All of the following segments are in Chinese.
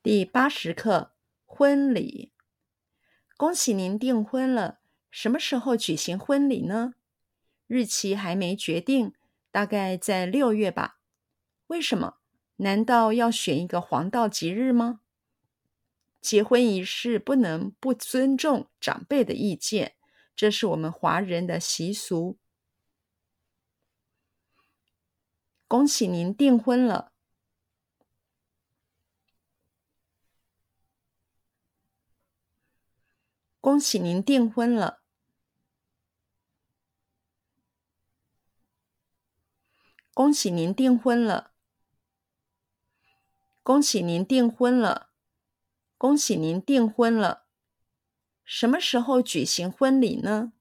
第八十课婚礼。恭喜您订婚了，什么时候举行婚礼呢？日期还没决定，大概在六月吧。为什么？难道要选一个黄道吉日吗？结婚仪式不能不尊重长辈的意见，这是我们华人的习俗。恭喜您订婚了。恭喜您订婚了！恭喜您订婚了！恭喜您订婚了！恭喜您订婚了！什么时候举行婚礼呢？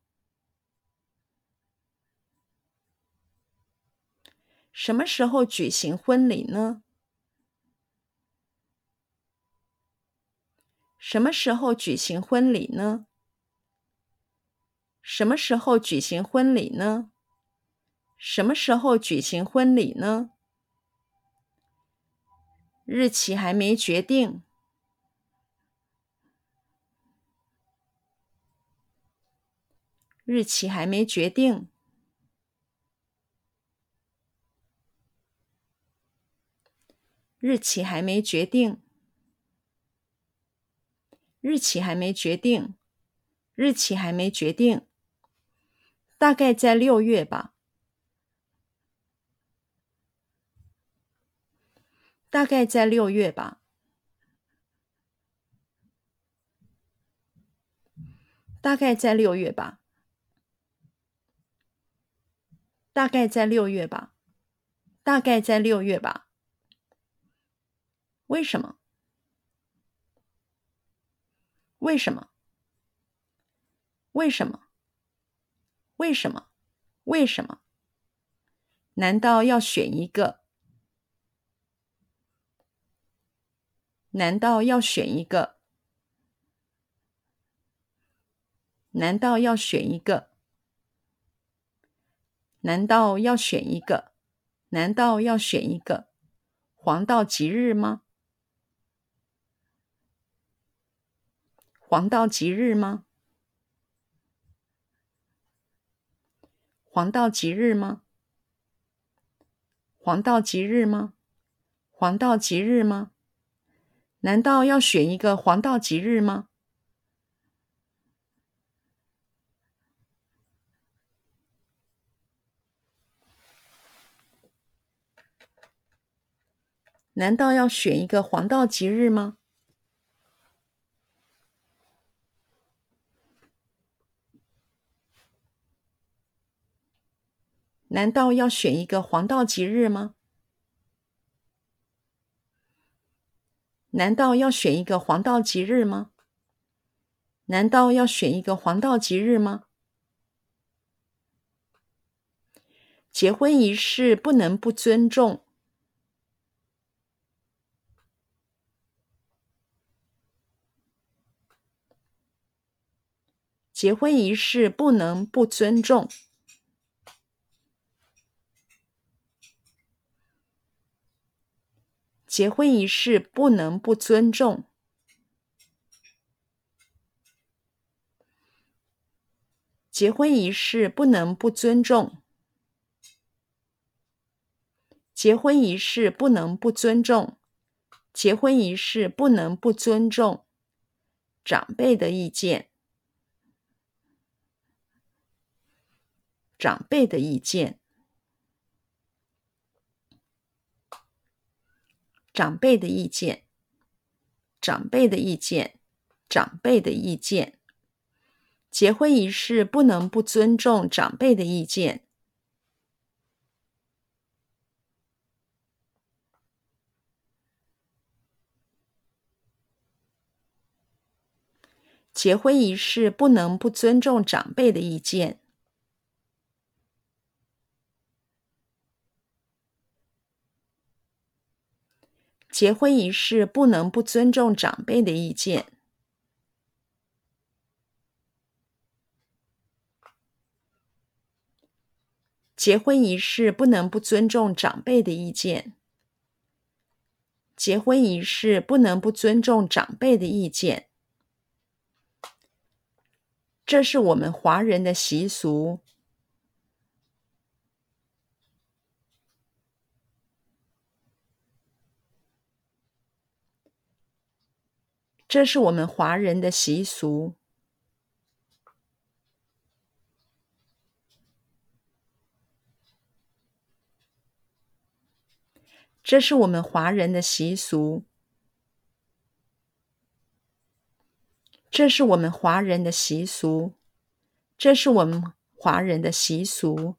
什么时候举行婚礼呢？什么时候举行婚礼呢？什么时候举行婚礼呢？什么时候举行婚礼呢？日期还没决定。日期还没决定。日期还没决定。日期还没决定，日期还没决定，大概在六月吧。大概在六月吧。大概在六月吧。大概在六月吧。大概在六月吧。为什么？为什么？为什么？为什么？为什么？难道要选一个？难道要选一个？难道要选一个？难道要选一个？难道要选一个？黄道吉日吗？黄道吉日吗？黄道吉日吗？黄道吉日吗？黄道吉日吗？难道要选一个黄道吉日吗？难道要选一个黄道吉日吗？难道要选一个黄道吉日吗？难道要选一个黄道吉日吗？难道要选一个黄道吉日吗？结婚仪式不能不尊重。结婚仪式不能不尊重。结婚仪式不能不尊重。结婚仪式不能不尊重。结婚仪式不能不尊重。结婚仪式不能不尊重。长辈的意见。长辈的意见。长辈的意见，长辈的意见，长辈的意见。结婚仪式不能不尊重长辈的意见。结婚仪式不能不尊重长辈的意见。结婚仪式不能不尊重长辈的意见。结婚仪式不能不尊重长辈的意见。结婚仪式不能不尊重长辈的意见，这是我们华人的习俗。这是我们华人的习俗。这是我们华人的习俗。这是我们华人的习俗。这是我们华人的习俗。